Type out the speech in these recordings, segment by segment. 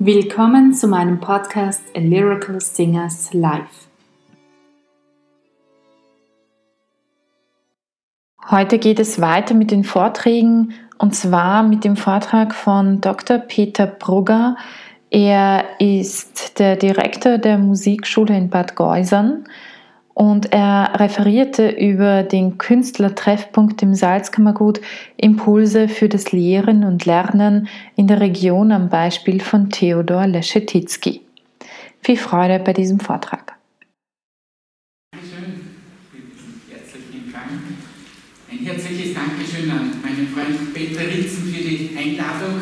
Willkommen zu meinem Podcast A Lyrical Singers Live. Heute geht es weiter mit den Vorträgen und zwar mit dem Vortrag von Dr. Peter Brugger. Er ist der Direktor der Musikschule in Bad Geusern und er referierte über den Künstlertreffpunkt im Salzkammergut Impulse für das Lehren und Lernen in der Region am Beispiel von Theodor Leschetitzky. Viel Freude bei diesem Vortrag. Dankeschön, herzlichen Dank. Ein herzliches Dankeschön an meinen Freund Peter Ritzen für die Einladung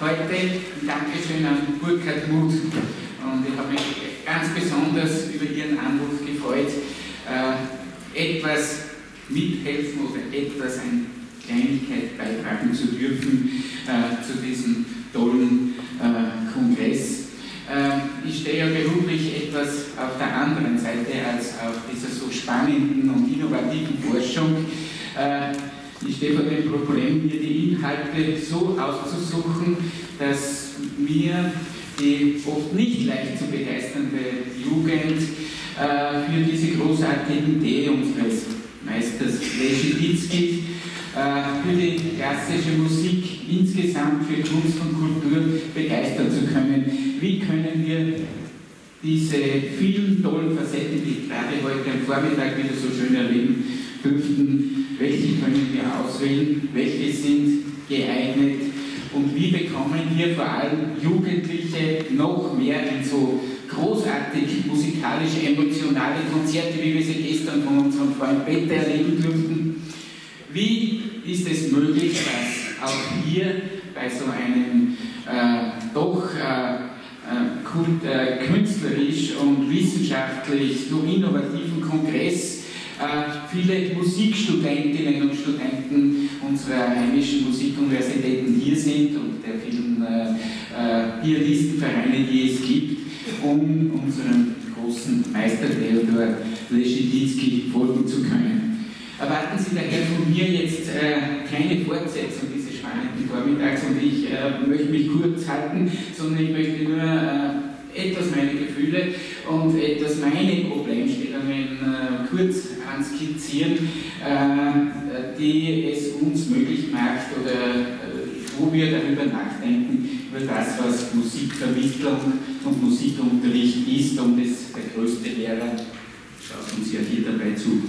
heute. Ein Dankeschön an Burkhard Muth. Und ich habe mich ganz besonders über Ihren Anruf gefreut, äh, etwas mithelfen oder etwas an Kleinigkeit beitragen zu dürfen äh, zu diesem tollen äh, Kongress. Äh, ich stehe ja beruflich etwas auf der anderen Seite als auf dieser so spannenden und innovativen Forschung. Äh, ich stehe vor dem Problem, mir die Inhalte so auszusuchen, dass mir die oft nicht leicht zu begeisternde Jugend äh, für diese großartige Idee unseres Meisters Leschetitzky, äh, für die klassische Musik insgesamt, für Kunst und Kultur begeistern zu können. Wie können wir diese vielen tollen Facetten, die gerade heute am Vormittag wieder so schön erleben dürften, welche können wir auswählen, welche sind geeignet? Und wie bekommen wir vor allem Jugendliche noch mehr in so großartig musikalische, emotionale Konzerte, wie wir sie gestern von unserem Freund Peter erleben durften. Wie ist es möglich, dass auch hier bei so einem äh, doch äh, äh äh, künstlerisch und wissenschaftlich so innovativen Kongress äh, viele Musikstudentinnen und Studenten unserer heimischen Musikuniversitäten hier sind und der vielen äh, äh, Pianistenvereine, die es gibt, um unserem großen Meister Theodor Leschetinsky folgen zu können. Erwarten Sie daher von mir jetzt äh, keine Fortsetzung dieses spannenden Vormittags und ich äh, möchte mich kurz halten, sondern ich möchte nur äh, etwas meine Gefühle und etwas meine Problemstellungen äh, kurz anskizzieren, äh, die es uns möglich macht oder äh, wo wir darüber nachdenken, über das, was Musikvermittlung und Musikunterricht ist und das der größte Lehrer schaut uns ja hier dabei zu.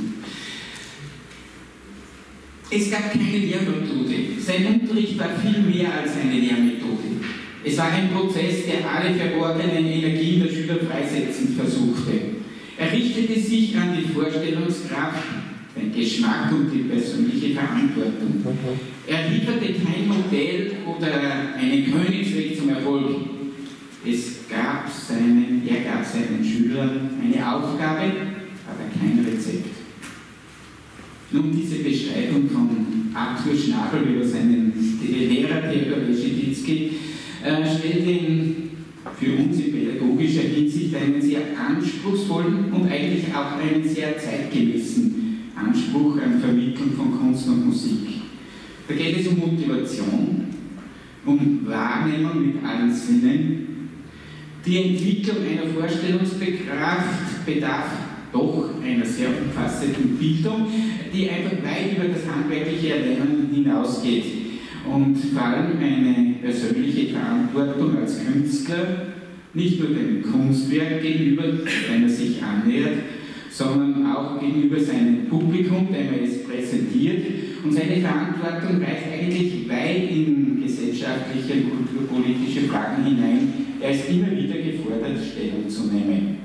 Es gab keine Lehrmethode. Sein Unterricht war viel mehr als eine Lehrmethode. Es war ein Prozess, der alle verborgenen Energien der Schüler freisetzen versuchte. Er richtete sich an die Vorstellungskraft, den Geschmack und die persönliche Verantwortung. Er lieferte kein Modell oder einen Königsweg zum Erfolg. Es gab seinen, er gab seinen Schülern eine Aufgabe, aber kein Rezept. Nun, diese Beschreibung von Arthur Schnabel über seinen Lehrer Theodor Leschetitzky äh, stellt ihn für uns in pädagogischer Hinsicht einen sehr anspruchsvollen und eigentlich auch einen sehr zeitgemäßen Anspruch an Vermittlung von Kunst und Musik. Da geht es um Motivation, um Wahrnehmung mit allen Sinnen. Die Entwicklung einer Vorstellungskraft bedarf doch einer sehr umfassenden Bildung, die einfach weit über das handwerkliche Erlernen hinausgeht und vor allem eine persönliche Verantwortung als Künstler, nicht nur dem Kunstwerk gegenüber, wenn er sich annähert, sondern auch gegenüber seinem Publikum, dem er es präsentiert. Und seine Verantwortung reicht eigentlich weit in gesellschaftliche und kulturpolitische Fragen hinein. Er ist immer wieder gefordert, Stellung zu nehmen.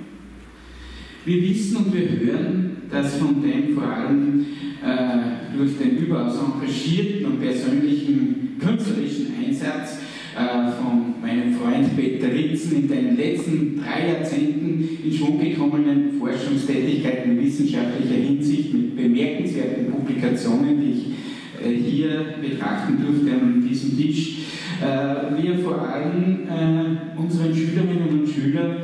Wir wissen und wir hören, dass von dem vor allem äh, durch den überaus engagierten und persönlichen künstlerischen Einsatz äh, von meinem Freund Peter Ritzen in den letzten drei Jahrzehnten in Schwung gekommenen Forschungstätigkeiten in wissenschaftlicher Hinsicht mit bemerkenswerten Publikationen, die ich äh, hier betrachten durfte an diesem Tisch, äh, wir vor allem äh, unseren Schülerinnen und Schülern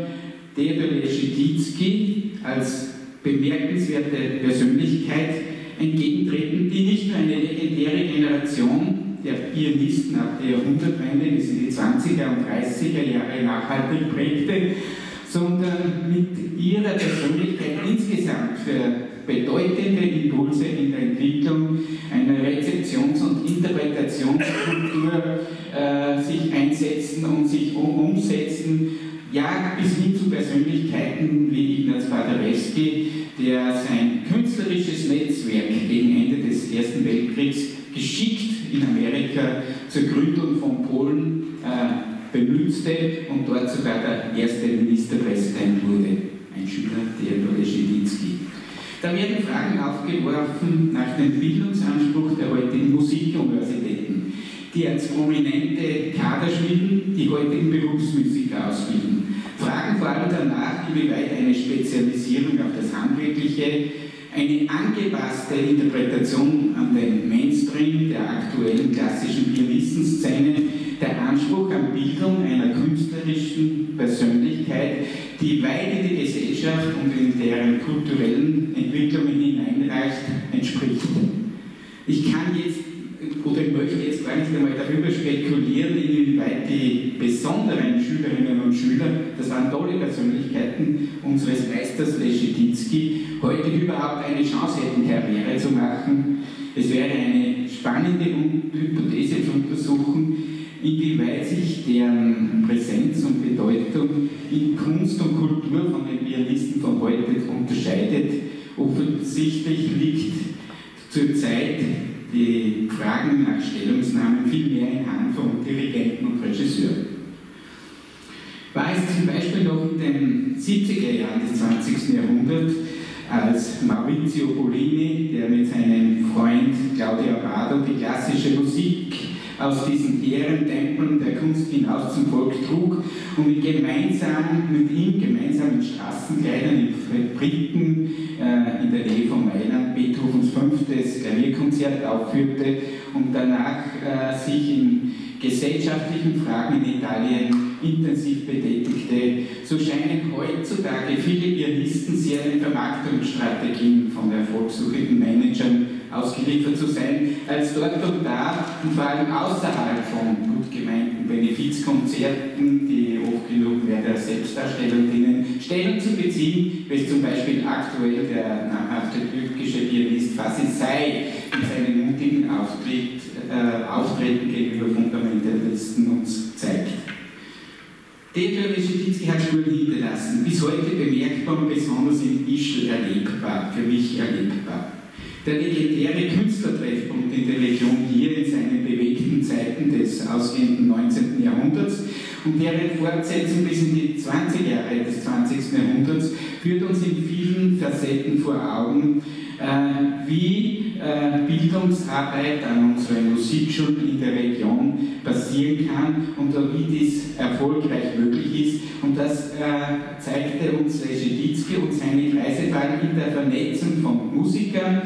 Theodor Leschetitzky als bemerkenswerte Persönlichkeit entgegentreten, die nicht nur eine legendäre Generation der Pianisten ab der Jahrhundertwende bis in die 20er und 30er Jahre nachhaltig prägte, sondern mit ihrer Persönlichkeit insgesamt für bedeutende Impulse in der Entwicklung einer Interpretationskultur äh, sich einsetzen und sich um, umsetzen, ja, bis hin zu Persönlichkeiten wie Ignaz Paderewski, der sein künstlerisches Netzwerk gegen Ende des Ersten Weltkriegs geschickt in Amerika zur Gründung von Polen äh, benützte und dort sogar der erste Ministerpräsident wurde, ein Schüler Theodor Leschetizky. Da werden Fragen aufgeworfen nach dem Bildungsanspruch der heutigen Musikuniversitäten, die als prominente Kaderschmieden die heutigen Berufsmusiker ausbilden. Fragen vor allem danach, inwieweit eine Spezialisierung auf das Handwerkliche, eine angepasste Interpretation an den Mainstream der aktuellen klassischen Pianistenszene, der Anspruch an Bildung einer künstlerischen Persönlichkeit, die weit in die Gesellschaft und in deren kulturellen Entwicklungen hineinreicht, entspricht. Ich kann jetzt oder ich möchte jetzt gar nicht einmal darüber spekulieren, inwieweit die besonderen Schülerinnen und Schüler, das waren tolle Persönlichkeiten unseres Meisters Leschetizky, heute überhaupt eine Chance hätten, Karriere zu machen. Es wäre eine spannende Hypothese zu untersuchen, inwieweit sich deren Präsenz und Bedeutung in Kunst und Kultur von den Pianisten von heute unterscheidet. Offensichtlich liegt zurzeit die Fragen nach Stellungsnahmen viel mehr in Hand von Dirigenten und Regisseuren. War es zum Beispiel noch in den 70er Jahren des 20. Jahrhunderts, als Maurizio Polini, der mit seinem Freund Claudio Abbado die klassische Musik aus diesen Ehrentempeln der Kunst hinaus zum Volk trug und mit, gemeinsam, mit ihm gemeinsam in Straßenkleidern in Fabriken äh, in der Nähe von Mailand Beethovens fünftes Klavierkonzert aufführte und danach äh, sich in gesellschaftlichen Fragen in Italien intensiv betätigte, so scheinen heutzutage viele Pianisten sehr den Vermarktungsstrategien von erfolgssuchenden Managern ausgeliefert zu sein, als dort und da und vor allem außerhalb von gut gemeinten Benefizkonzerten, die oft genug mehr der Selbstdarstellung dienen, Stellung zu beziehen, wie es zum Beispiel aktuell der namhafte türkische Pianist Fasil Say in seinem mutigen Auftritt, äh, Auftreten gegenüber Fundamentalisten uns zeigt. Theodor Leschetizky hat Spuren hinterlassen, bis heute bemerkbar und besonders in Ischl erlebbar, für mich erlebbar. Der legendäre Künstlertreffpunkt in der Region hier in seinen bewegten Zeiten des ausgehenden 19. Jahrhunderts und deren Fortsetzung bis in die 20 Jahre des 20. Jahrhunderts führt uns in vielen Facetten vor Augen, äh, wie äh, Bildungsarbeit an unseren Musikschulen in der Region passieren kann und wie dies erfolgreich möglich ist. Und das äh, zeigte uns Leschetizky und seine Kreisefragen in der Vernetzung von Musikern,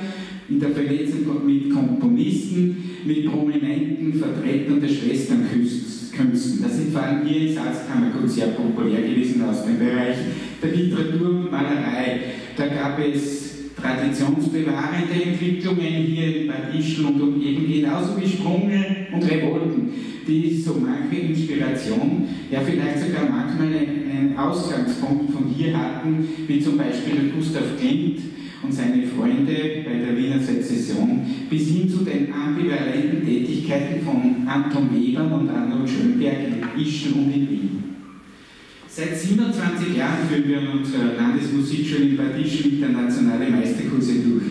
in der Vernetzung mit Komponisten, mit prominenten Vertretern der Schwesternkünsten. Das sind vor allem hier in Salzkammergut sehr populär gewesen aus dem Bereich der Literatur und Malerei. Da gab es traditionsbewahrende Entwicklungen hier in Bad Ischl und umgeben, genauso wie Sprünge und Revolten, die so manche Inspiration, ja vielleicht sogar manchmal einen Ausgangspunkt von hier hatten, wie zum Beispiel Gustav Klimt und seine Freunde bis hin zu den ambivalenten Tätigkeiten von Anton Webern und Arnold Schönberg in Ischl und in Wien. Seit 27 Jahren führen wir an unserer Landesmusikschule in Bad Ischl internationale Meisterkurse durch.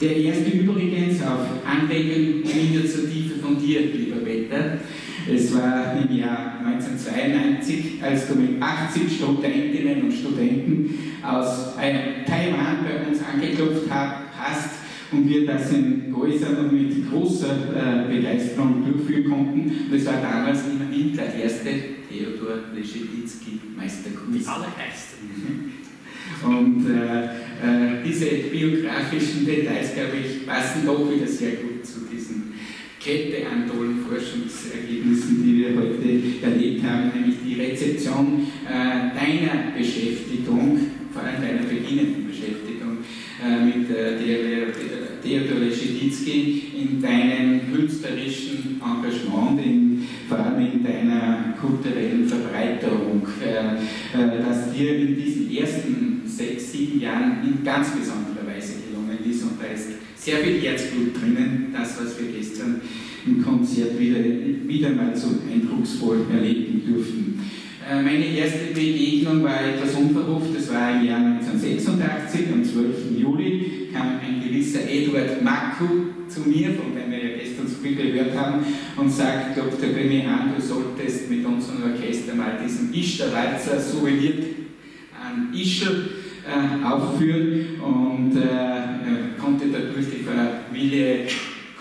Der erste übrigens auf Anregung und Initiative von dir, lieber Wetter. Es war im Jahr 1992, als du mit 80 Studentinnen und Studenten aus Taiwan bei uns angeklopft hast und wir das in Häusern mit großer äh, Begeisterung durchführen konnten. Es war damals immerhin der erste Theodor Leschetizky Meisterkurs. Die allerersten. Und äh, äh, diese biografischen Details, glaube ich, passen doch wieder sehr gut zu diesen Kette an tollen Forschungsergebnissen, die wir heute erlebt haben, nämlich die Rezeption äh, deiner Beschäftigung, vor allem deiner beginnenden Beschäftigung äh, mit äh, der, der Theodor Leschetitzky, in deinem künstlerischen Engagement, in, vor allem in deiner kulturellen Verbreiterung, äh, äh dass dir in diesen ersten sechs, sieben Jahren in ganz besonderer Weise gelungen ist. Und da ist sehr viel Herzblut drinnen, das, was wir gestern im Konzert wieder, wieder mal so eindrucksvoll erleben durften. Äh, meine erste Begegnung war etwas unverhofft, das war im Jahr 1986, am 12. Juli kam ein gewisser Eduard Maku zu mir, von dem wir ja gestern so viel gehört haben, und sagt, Dr. Gremian, du solltest mit unserem Orchester mal diesen Ischterwalzer souveniert an Ischl äh, aufführen und äh, konnte dadurch die Familie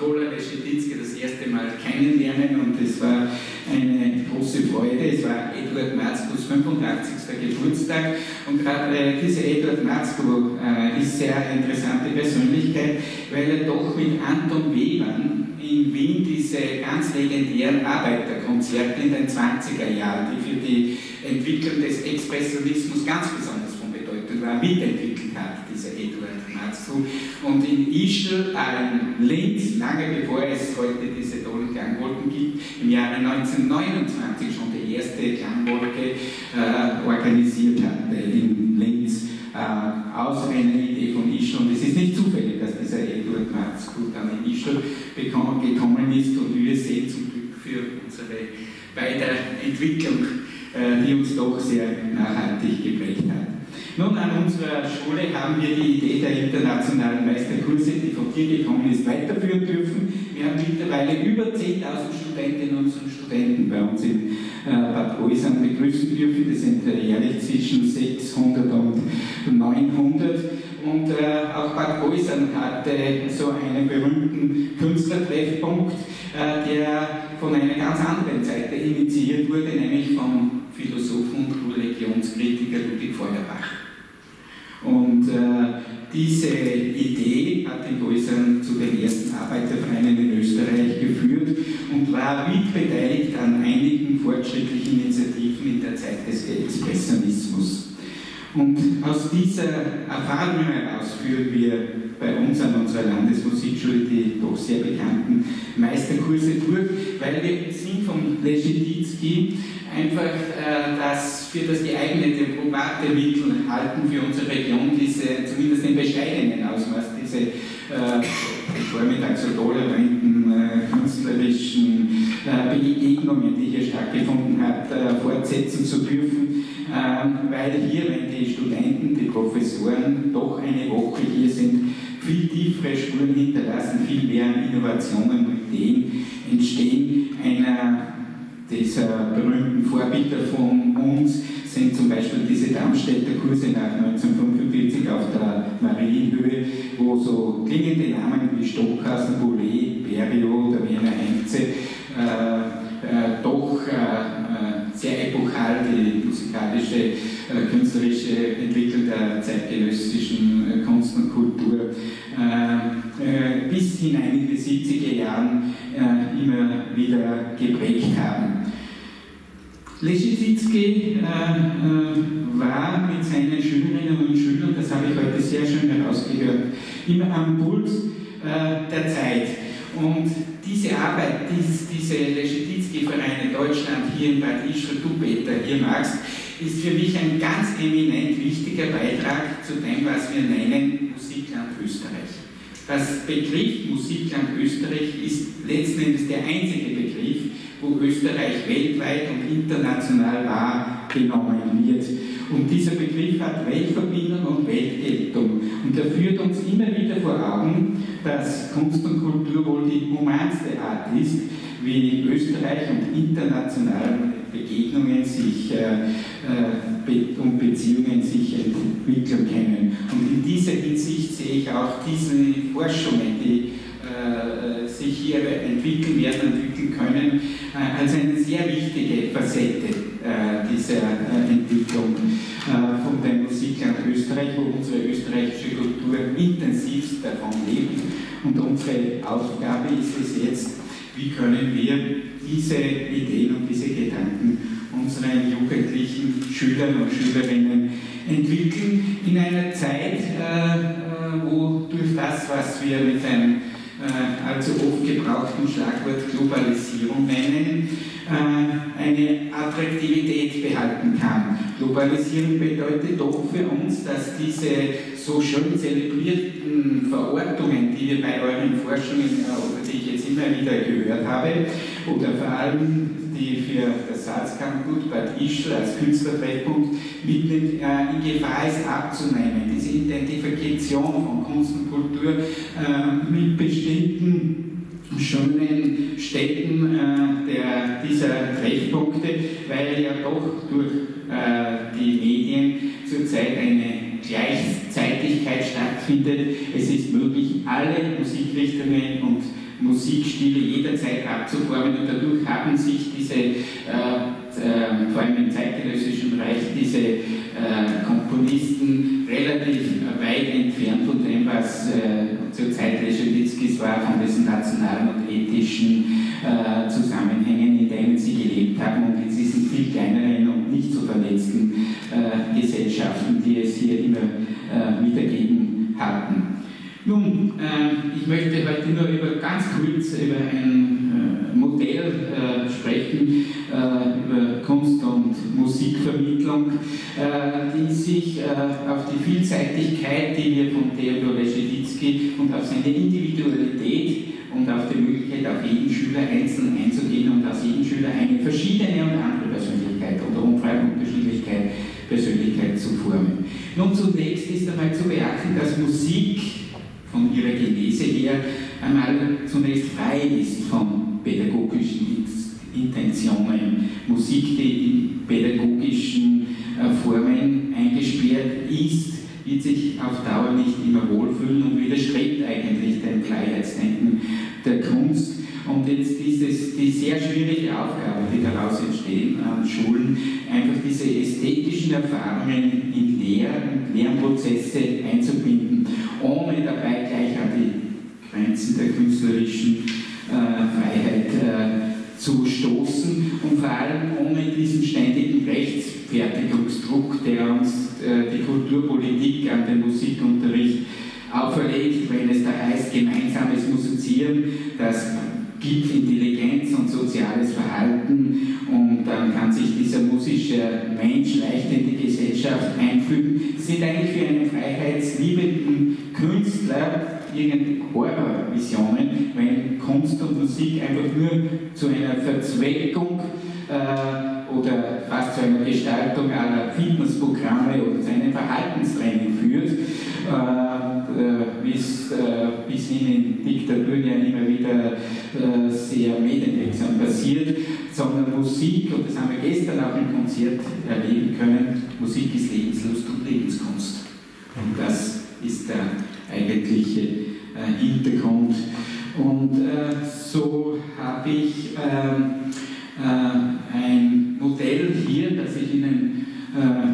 Kola Reschetitzky das erste Mal kennenlernen und es war eine große Freude. Es war Eduard Matzkos 85. Geburtstag und gerade dieser Eduard Matzko äh, ist sehr interessante Persönlichkeit, weil er doch mit Anton Webern in Wien diese ganz legendären Arbeiterkonzerte in den 20er Jahren, die für die Entwicklung des Expressionismus ganz besonders war, mitentwickelt hat, dieser Eduard Matzko. Und in Ischl, äh, in Linz, lange bevor es heute diese tollen Klangwolken gibt, im Jahre 1929 schon die erste Klangwolke äh, organisiert hatte in Linz, äh, aus einer Idee von Ischl. Und es ist nicht zufällig, dass dieser Eduard Matzko dann in Ischl gekommen ist und wir sehen zum Glück für unsere Weiterentwicklung, äh, die uns doch sehr nachhaltig geprägt hat. Nun, an unserer Schule haben wir die Idee der internationalen Meisterkurse, die von dir gekommen ist, weiterführen dürfen. Wir haben mittlerweile über 10.000 Studentinnen und Studenten bei uns in äh, Bad Oisern begrüßen dürfen. Das sind äh, jährlich zwischen 600 und 900. Und äh, auch Bad Oisern hatte so einen berühmten Künstlertreffpunkt, äh, der von einer ganz anderen Seite initiiert wurde, nämlich vom Philosophen und Religionskritiker Ludwig Feuerbach. Diese Idee hat den Häusern zu den ersten Arbeitervereinen in Österreich geführt und war mitbeteiligt an einigen fortschrittlichen Initiativen in der Zeit des Expressionismus. Und aus dieser Erfahrung heraus führen wir bei uns an unserer Landesmusikschule die doch sehr bekannten Meisterkurse durch, weil wir sind von Leschetizky einfach äh, das für das geeignete private Mittel halten für unsere Region, diese zumindest in bescheidenen Ausmaß, diese äh, vormittags so toll erwähnten äh, künstlerischen äh, Begegnungen, die hier stattgefunden hat, äh, fortsetzen zu dürfen, ähm, weil hier, wenn die Studenten, die Professoren doch eine Woche hier sind, viel tiefere Spuren hinterlassen, viel mehr Innovationen und Ideen entstehen. Einer dieser berühmten Vorbilder von uns sind zum Beispiel diese Darmstädter Kurse nach 1945 auf der Marienhöhe, wo so klingende Namen wie Stockhausen, Boulez, Berio oder Wiener Heinze äh, äh, doch äh, äh, sehr epochal die musikalische, äh, künstlerische Entwicklung der zeitgenössischen äh, Kunst und Kultur bis hinein in die 70er Jahren immer wieder geprägt haben. Leschetizky äh, äh, war mit seinen Schülerinnen und Schülern, das habe ich heute sehr schön herausgehört, immer am Puls äh, der Zeit. Und diese Arbeit, dies, diese Leschetizky-Vereine Deutschland hier in Bad Ischl, du Peter, hier magst, ist für mich ein ganz eminent wichtiger Beitrag zu dem, was wir nennen Musikland Österreich. Das Begriff Musikland Österreich ist letzten Endes der einzige Begriff, wo Österreich weltweit und international wahrgenommen wird. Und dieser Begriff hat Weltverbindung und Weltgeltung. Und er führt uns immer wieder vor Augen, dass Kunst und Kultur wohl die humanste Art ist, wie Österreich und internationale Begegnungen sich äh, äh, und Beziehungen sich entwickeln können. Und in dieser Hinsicht sehe ich auch diese Forschungen, die äh, sich hier entwickeln werden, entwickeln können, äh, als eine sehr wichtige Facette äh, dieser äh, Entwicklung von der Musikland Österreich, wo unsere österreichische Kultur intensivst davon lebt. Und unsere Aufgabe ist es jetzt, wie können wir diese Ideen und diese Gedanken unseren jugendlichen Schülern und Schülerinnen entwickeln in einer Zeit, wo durch das, was wir mit einem äh, allzu oft gebrauchten Schlagwort Globalisierung nennen, äh, eine Attraktivität behalten kann. Globalisierung bedeutet doch für uns, dass diese so schön zelebrierten Verortungen, die wir bei euren Forschungen, äh, die ich jetzt immer wieder gehört habe, oder vor allem die für das Salzkammergut Bad Ischl als Künstlertreffpunkt mitnimmt, äh, in Gefahr ist abzunehmen. Diese Identifikation von Kunst und Kultur äh, mit bestimmten schönen Städten äh, der, dieser Treffpunkte, weil ja doch durch die Medien zurzeit eine Gleichzeitigkeit stattfindet. Es ist möglich, alle Musikrichtungen und Musikstile jederzeit abzuformen und dadurch haben sich diese, äh, äh, vor allem im zeitgenössischen Bereich, diese äh, Komponisten relativ weit entfernt von dem, was äh, zur Zeit Leschewitskis war, von diesen nationalen und ethischen äh, Zusammenhängen, in denen sie gelebt haben und in diesen viel kleineren und nicht so vernetzten äh, Gesellschaften, die es hier immer wiedergeben hatten. Nun, äh, ich möchte heute nur über, ganz kurz über ein äh, Modell äh, sprechen, äh, über Kunst- und Musikvermittlung, äh, die sich äh, auf die Vielseitigkeit, die wir von Theodor Leschewitsky und auf seine Individualität und auf die Möglichkeit, auf jeden Schüler einzeln einzugehen und aus jedem Schüler eine verschiedene und andere Persönlichkeit oder Umfrage Unterschiedlichkeit Persönlichkeit zu formen. Nun zunächst ist einmal zu beachten, dass Musik ihrer Genese her einmal zunächst frei ist von pädagogischen Intentionen. Musik, die in pädagogischen äh, Formen eingesperrt ist, wird sich auf Dauer nicht immer wohlfühlen und widerstrebt eigentlich dem Freiheitsdenken der Kunst. Und jetzt dieses, die sehr schwierige Aufgabe, die daraus entstehen an Schulen, einfach diese ästhetischen Erfahrungen in Lehr- Lernprozesse zu stoßen und vor allem ohne diesen ständigen Rechtsfertigungsdruck, der uns äh, die Kulturpolitik an den Musikunterricht auferlegt, wenn es da heißt gemeinsames Musizieren, das gibt Intelligenz und soziales Verhalten und dann kann sich dieser musische Mensch leicht in die Gesellschaft einfügen. Sind eigentlich für einen freiheitsliebenden Künstler irgendeine Horrorvisionen, wenn Kunst und Musik einfach nur zu einer Verzweckung äh, oder fast zu einer Gestaltung aller Fitnessprogramme oder zu einem Verhaltenstraining führt. Äh, äh, wie es äh, bis in Diktaturen ja immer wieder äh, sehr medienwirksam passiert, sondern Musik, und das haben wir gestern auch im Konzert erleben können, Musik ist Lebenslust und Lebenskunst. Und das ist der eigentliche Hintergrund. Und so habe ich ähm, ein Modell hier, das ich Ihnen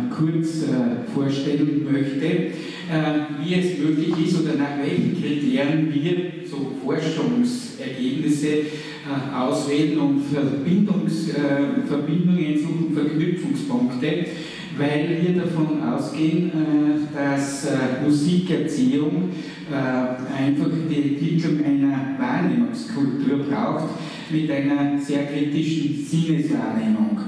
kurz vorstellen möchte äh, wie es möglich ist oder nach welchen Kriterien wir so Forschungsergebnisse äh, auswählen und Verbindungs, äh, Verbindungen suchen, Verknüpfungspunkte, weil wir davon ausgehen, dass Musikerziehung einfach die Entwicklung einer Wahrnehmungskultur braucht mit einer sehr kritischen Sinneswahrnehmung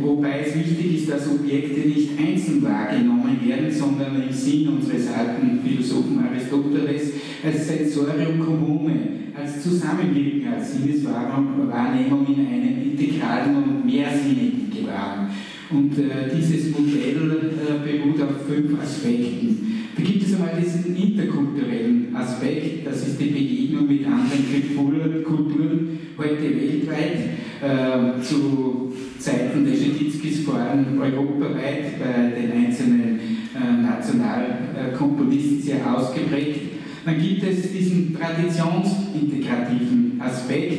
wobei es wichtig ist, dass Objekte nicht einzeln wahrgenommen werden, sondern im Sinn unseres alten Philosophen Aristoteles als Sensorium commune, als Zusammenwirken, als Sinneswahrnehmung in einem integralen und mehrsinnigen Gewahren. Und äh, dieses Modell äh, beruht auf fünf Aspekten. Da gibt es einmal diesen interkulturellen Aspekt, das ist die Begegnung mit anderen Kulturen, heute weltweit, äh, zu Zeiten der Scheditzkis vor allem europaweit bei den einzelnen äh, Nationalkomponisten sehr ausgeprägt. Dann gibt es diesen traditionsintegrativen Aspekt, äh,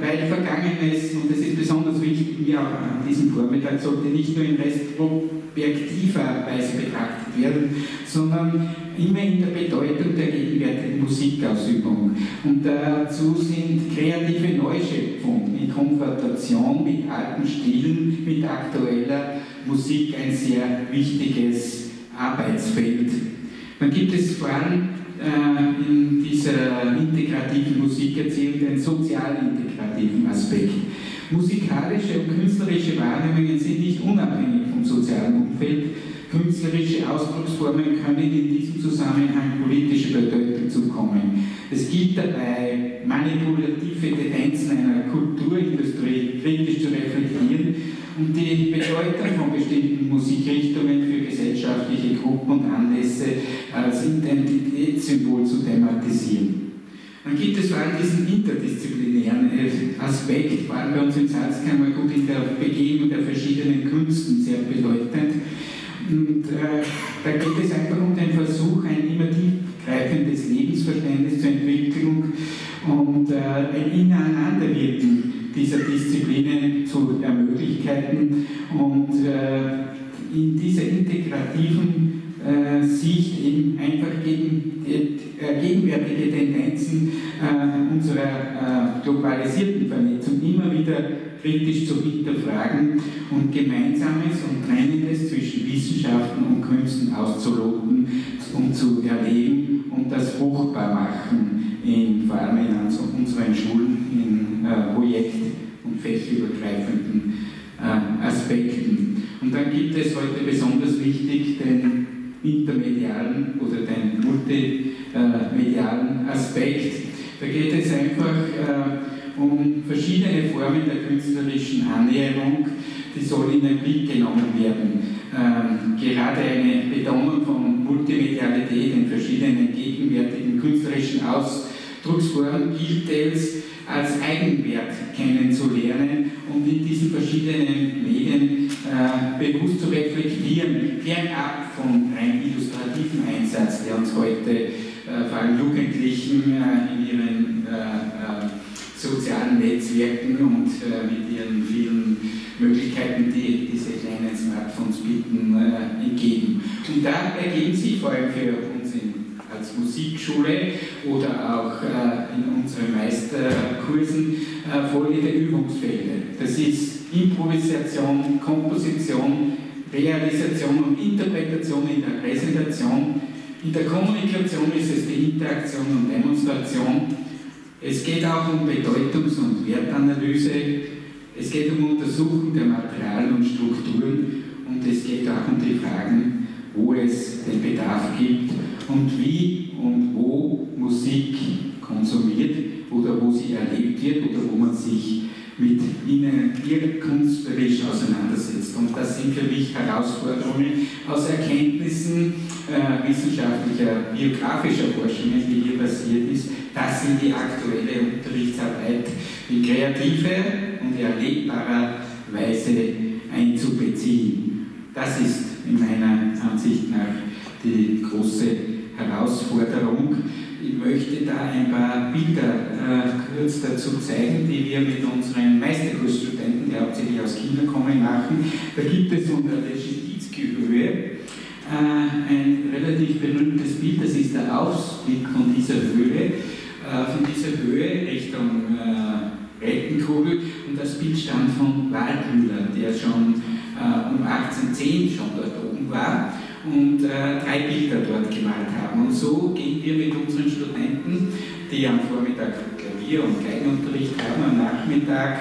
weil Vergangenes, und das ist besonders wichtig mir auch an diesem Vormittag, sollte nicht nur in retrospektiver Weise betrachtet werden, sondern immer in der Bedeutung der gegenwärtigen Musikausübung. Und dazu sind kreative Neuschöpfung in Konfrontation mit alten Stilen, mit aktueller Musik ein sehr wichtiges Arbeitsfeld. Dann gibt es vor allem äh, in dieser integrativen Musikerziehung den sozial-integrativen Aspekt. Musikalische und künstlerische Wahrnehmungen sind nicht unabhängig vom sozialen Umfeld. Künstlerische Ausdrucksformen können in diesem Zusammenhang politische Bedeutung zukommen. Es gilt dabei, manipulative Tendenzen einer Kulturindustrie kritisch zu reflektieren und die Bedeutung von bestimmten Musikrichtungen für gesellschaftliche Gruppen und Anlässe als Identitätssymbol zu thematisieren. Dann gibt es vor allem diesen interdisziplinären Aspekt, vor allem bei uns in Salzkammergut in der Begegnung der verschiedenen Künsten sehr bedeutend. Und äh, da geht es einfach um den Versuch, ein immer tiefgreifendes Lebensverständnis zur Entwicklung und äh, ein Ineinanderwirken dieser Disziplinen zu ermöglichen und äh, in dieser integrativen äh, Sicht eben einfach gegen die, äh, gegenwärtige Tendenzen äh, unserer globalisierten Vernetzung immer wieder kritisch zu hinterfragen und Gemeinsames und Trennendes zwischen Wissenschaften und Künsten auszuloten und zu erleben und das fruchtbar machen, in, vor allem in unseren Schulen, in äh, Projekt- und fächerübergreifenden äh, Aspekten. Und dann gibt es heute besonders wichtig den intermedialen oder den multimedialen Aspekt. Da geht es einfach äh, um verschiedene Formen der künstlerischen Annäherung, die soll in den Blick genommen werden. Ähm, gerade eine Betonung von Multimedialität in verschiedenen gegenwärtigen künstlerischen Ausdrucksformen gilt es als Eigenwert kennenzulernen und in diesen verschiedenen Medien äh, bewusst zu reflektieren, fernab vom rein illustrativen Einsatz, der uns heute äh, vor allem Jugendlichen äh, in ihren äh, äh, sozialen Netzwerken und äh, mit ihren vielen Möglichkeiten, die diese kleinen Smartphones bieten, entgegen. Und da ergeben sich vor allem für uns in als Musikschule oder auch äh, in unseren Meisterkursen äh, folgende Übungsfelder. Das ist Improvisation, Komposition, Realisation und Interpretation in der Präsentation. In der Kommunikation ist es die Interaktion und Demonstration. Es geht auch um Bedeutungs- und Wertanalyse. Es geht um Untersuchung der Materialien und Strukturen und es geht auch um die Fragen, wo es den Bedarf gibt und wie und wo Musik konsumiert oder wo sie erlebt wird oder wo man sich mit ihnen ihr künstlerisch auseinandersetzt. Und das sind für mich Herausforderungen aus Erkenntnissen äh, wissenschaftlicher, biografischer Forschungen, die hier passiert ist. Das sind die aktuelle Unterrichtsarbeit in kreative und erlebbarer Weise einzubeziehen. Das ist in meiner Ansicht nach die große Herausforderung. Ich möchte da ein paar Bilder äh, kurz dazu zeigen, die wir mit unseren Meisterkursstudenten, die hauptsächlich aus China kommen, machen. Da gibt es unter der Schititzky-Höhe äh, ein relativ berühmtes Bild, das ist der Ausblick von dieser Höhe, äh, von dieser Höhe Richtung äh, Rettenkugel und das Bild stammt von Waldmüller, der schon äh, um 1810 schon dort oben war und äh, drei Bilder dort gemalt haben. Und so gehen wir mit unseren Studenten, die am Vormittag Klavier- und Geigenunterricht haben, am Nachmittag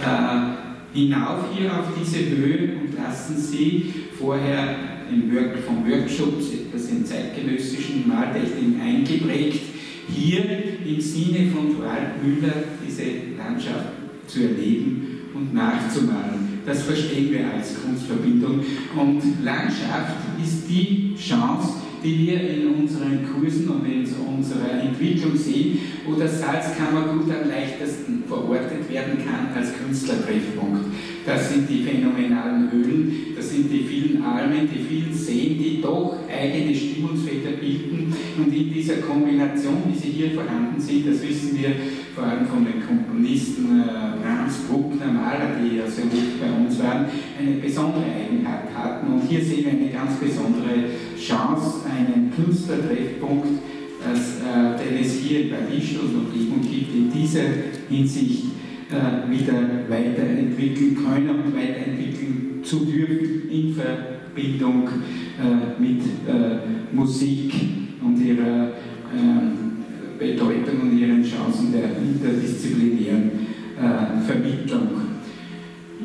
äh, hinauf hier auf diese Höhe und lassen sie vorher im Work, vom Workshops etwas in zeitgenössischen Maltechniken eingeprägt, hier im Sinne von Müller diese Landschaft zu erleben und nachzumalen. Das verstehen wir als Kunstverbindung. Und Landschaft ist die Chance, die wir in unseren Kursen und in unserer Entwicklung sehen, wo das Salzkammergut am leichtesten verortet werden kann als Künstlertreffpunkt. Das sind die phänomenalen Höhlen, das sind die vielen Almen, die vielen Seen, die doch eigene Stimmungsfelder bilden. Und in dieser Kombination, wie sie hier vorhanden sind, das wissen wir vor allem von den Komponisten äh, Brahms, Bruckner, Mahler, die ja uns waren, eine besondere Eigenheit hatten. Und hier sehen wir eine ganz besondere Chance, einen Künstlertreffpunkt, äh, den es hier in Paris und Umgebung gibt, in dieser Hinsicht äh, wieder weiterentwickeln können und weiterentwickeln zu dürfen in Verbindung äh, mit äh, Musik und ihrer ähm, Bedeutung und ihren Chancen der interdisziplinären Vermittlung.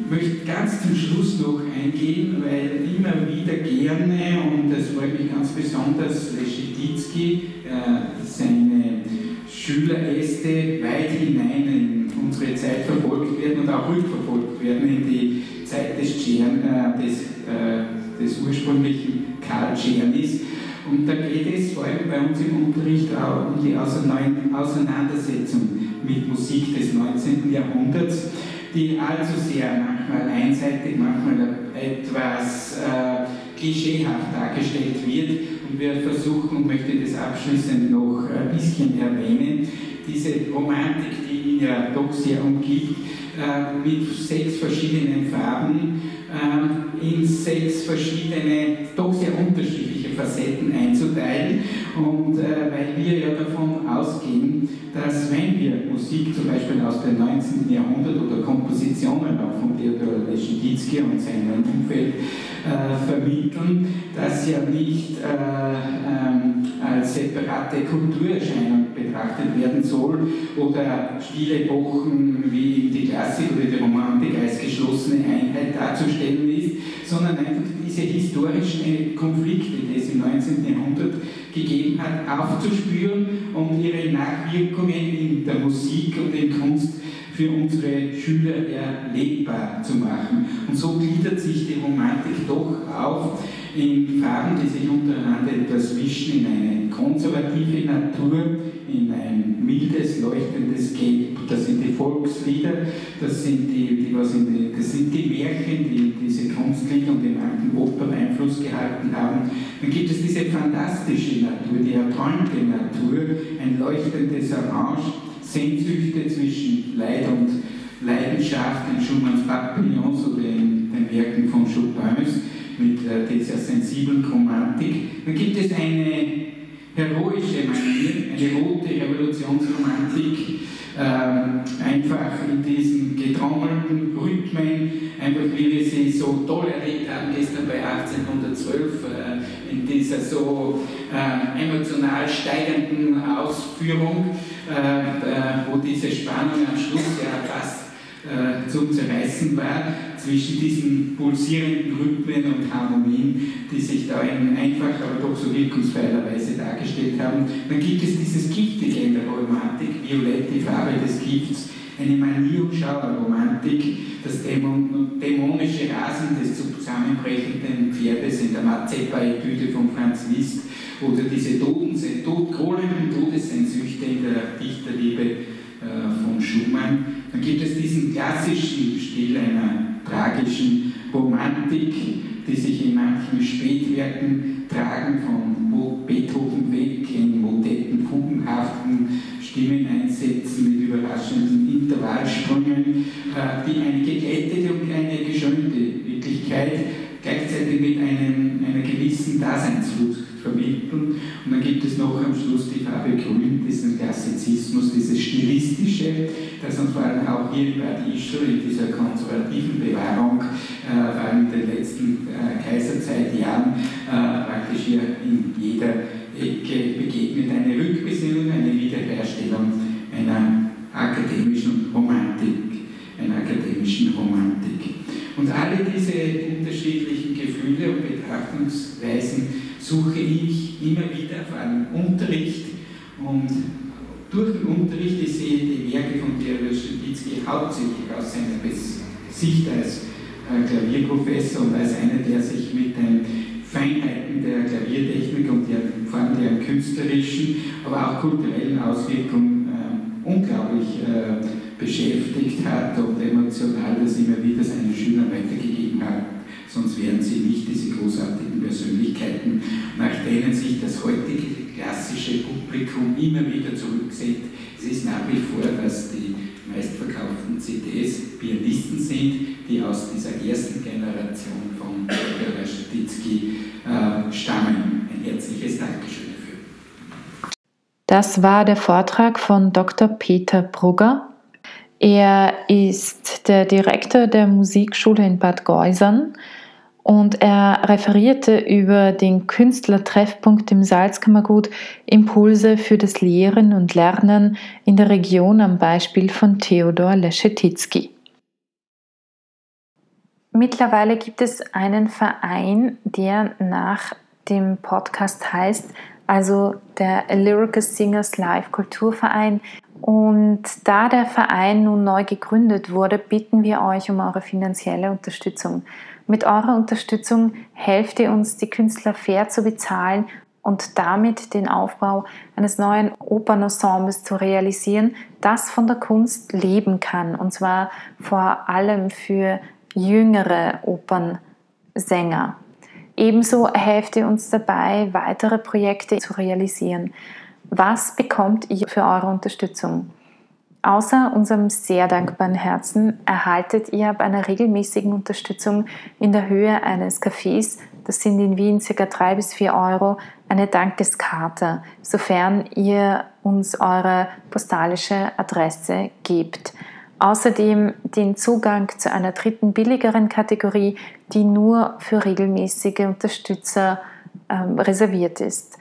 Möchte ganz zum Schluss noch eingehen, weil immer wieder gerne, und das freut mich ganz besonders, Leschetizky äh, seine Schüleräste weit hinein in unsere Zeit verfolgt werden und auch rückverfolgt werden in die Zeit des, Czern, äh, des, äh, des ursprünglichen Karl Czernis. Und da geht es vor allem bei uns im Unterricht auch um die Auseinandersetzung mit Musik des 19. Jahrhunderts, die allzu sehr manchmal einseitig, manchmal etwas äh, klischeehaft dargestellt wird. Und wir versuchen, und möchte das abschließend noch ein bisschen erwähnen, diese Romantik, die ihn ja doch sehr umgibt, äh, mit sechs verschiedenen Farben äh, in sechs verschiedene, doch sehr unterschiedliche Facetten einzuteilen. Und äh, weil wir ja davon ausgehen, dass wenn wir Musik zum Beispiel aus dem 19. Jahrhundert oder Kompositionen auch von Theodor Leschetizky und seinem Umfeld äh, vermitteln, das ja nicht äh, ähm, als separate Kulturerscheinung betrachtet werden soll oder Stilepochen wie die Klassik oder die Romantik als geschlossene Einheit darzustellen ist, sondern einfach diese historischen Konflikte, die es im 19. Jahrhundert gegeben hat, aufzuspüren und ihre Nachwirkungen in der Musik und in Kunst für unsere Schüler erlebbar zu machen. Und so gliedert sich die Romantik doch auf in Farben, die sich untereinander etwas wischen, in eine konservative Natur, in ein mildes, leuchtendes Gelb. Das sind die Volkslieder, das sind die, die, was in die, das sind die Märchen, die diese Kunstlieder und den alten Opern Einfluss gehalten haben. Dann gibt es diese fantastische Natur, die erträumte Natur, ein leuchtendes Orange, Sehnsüchte zwischen Leid und Leidenschaft in Schumanns Papillons oder in den Werken von Chopins mit äh, dieser sensiblen Chromatik. Dann gibt es eine heroische Manier, eine rote Revolutionsromantik, äh, einfach in diesen getrommelten Rhythmen, einfach wie wir sie so toll erlebt haben gestern bei 1812, äh, in dieser so äh, emotional steigenden Ausführung, äh, äh, wo diese Spannung am Schluss ja fast äh, zum Zerreißen war zwischen diesen pulsierenden Rhythmen und Harmonien, die sich da in einfacher, aber doch so wirkungsvoller Weise dargestellt haben. Dann gibt es dieses Giftige in der Romantik, Violett, die Farbe des Gifts, eine Manierschauer-Romantik, das dämonische Rasen des zusammenbrechenden Pferdes in der Mazeppa-Etüde von Franz Liszt oder diese todgrollenden Todessehnsüchte in der Dichterliebe von Schumann. Dann gibt es diesen klassischen Stil einer tragischen Romantik, die sich in manchen Spätwerken tragen, von Beethoven weg in Motetten, fugenhaften Stimmeneinsätzen mit überraschenden Intervallsprüngen, äh, die eine geglättete und eine geschönte Wirklichkeit gleichzeitig mit einem, einer gewissen Daseinslust vermitteln. Und dann gibt es noch am Schluss die Farbe Grün, diesen Klassizismus, dieses Stilistische, das uns vor allem auch hier in Bad Ischl in dieser konservativen Bewahrung, äh, vor allem in den letzten äh, Kaiserzeitjahren, äh, praktisch hier in jeder Ecke begegnet. Eine Rückbesinnung, eine Wiederherstellung einer akademischen Romantik, einer akademischen Romantik. Und alle diese unterschiedlichen Gefühle und Betrachtungsweisen suche ich immer wieder vor allem Unterricht und durch den Unterricht, ich sehe die Werke von Theodor Schibitzky hauptsächlich aus seiner Sicht als äh, Klavierprofessor und als einer, der sich mit den Feinheiten der Klaviertechnik und der, vor allem der künstlerischen, aber auch kulturellen Auswirkungen äh, unglaublich äh, beschäftigt hat und emotional das immer wieder seinen Schülern weitergegeben hat sonst wären sie nicht diese großartigen Persönlichkeiten, nach denen sich das heutige klassische Publikum immer wieder zurücksehnt. Es ist nach wie vor, dass die meistverkauften CDs Pianisten sind, die aus dieser ersten Generation von Dr. Stititzky äh, stammen. Ein herzliches Dankeschön dafür. Das war der Vortrag von Dr. Peter Brugger. Er ist der Direktor der Musikschule in Bad Geusern und er referierte über den Künstlertreffpunkt im Salzkammergut Impulse für das Lehren und Lernen in der Region am Beispiel von Theodor Leschetizky. Mittlerweile gibt es einen Verein, der nach dem Podcast heißt, also der Lyrical Singers Live Kulturverein. Und da der Verein nun neu gegründet wurde, bitten wir euch um eure finanzielle Unterstützung. Mit eurer Unterstützung helft ihr uns, die Künstler fair zu bezahlen und damit den Aufbau eines neuen Opernensembles zu realisieren, das von der Kunst leben kann. Und zwar vor allem für jüngere Opernsänger. Ebenso helft ihr uns dabei, weitere Projekte zu realisieren. Was bekommt ihr für eure Unterstützung? Außer unserem sehr dankbaren Herzen erhaltet ihr bei einer regelmäßigen Unterstützung in der Höhe eines Cafés, das sind in Wien ca. 3 bis 4 Euro, eine Dankeskarte, sofern ihr uns eure postalische Adresse gebt. Außerdem den Zugang zu einer dritten billigeren Kategorie, die nur für regelmäßige Unterstützer ähm, reserviert ist.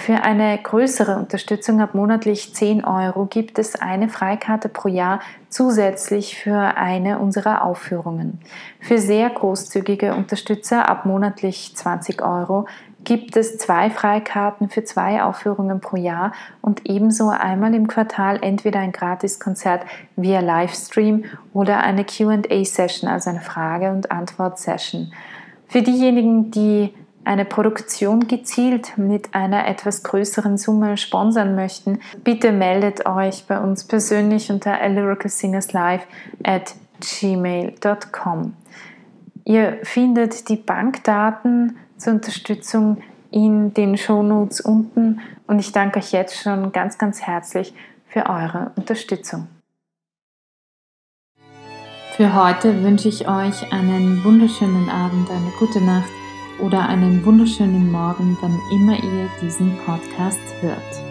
Für eine größere Unterstützung ab monatlich 10 Euro gibt es eine Freikarte pro Jahr zusätzlich für eine unserer Aufführungen. Für sehr großzügige Unterstützer ab monatlich 20 Euro gibt es zwei Freikarten für zwei Aufführungen pro Jahr und ebenso einmal im Quartal entweder ein Gratiskonzert via Livestream oder eine QA-Session, also eine Frage- und Antwort-Session. Für diejenigen, die eine Produktion gezielt mit einer etwas größeren Summe sponsern möchten, bitte meldet euch bei uns persönlich unter lyricalsingerslive at gmail.com. Ihr findet die Bankdaten zur Unterstützung in den Shownotes unten und ich danke euch jetzt schon ganz, ganz herzlich für eure Unterstützung. Für heute wünsche ich euch einen wunderschönen Abend, eine gute Nacht oder einen wunderschönen Morgen, wann immer ihr diesen Podcast hört.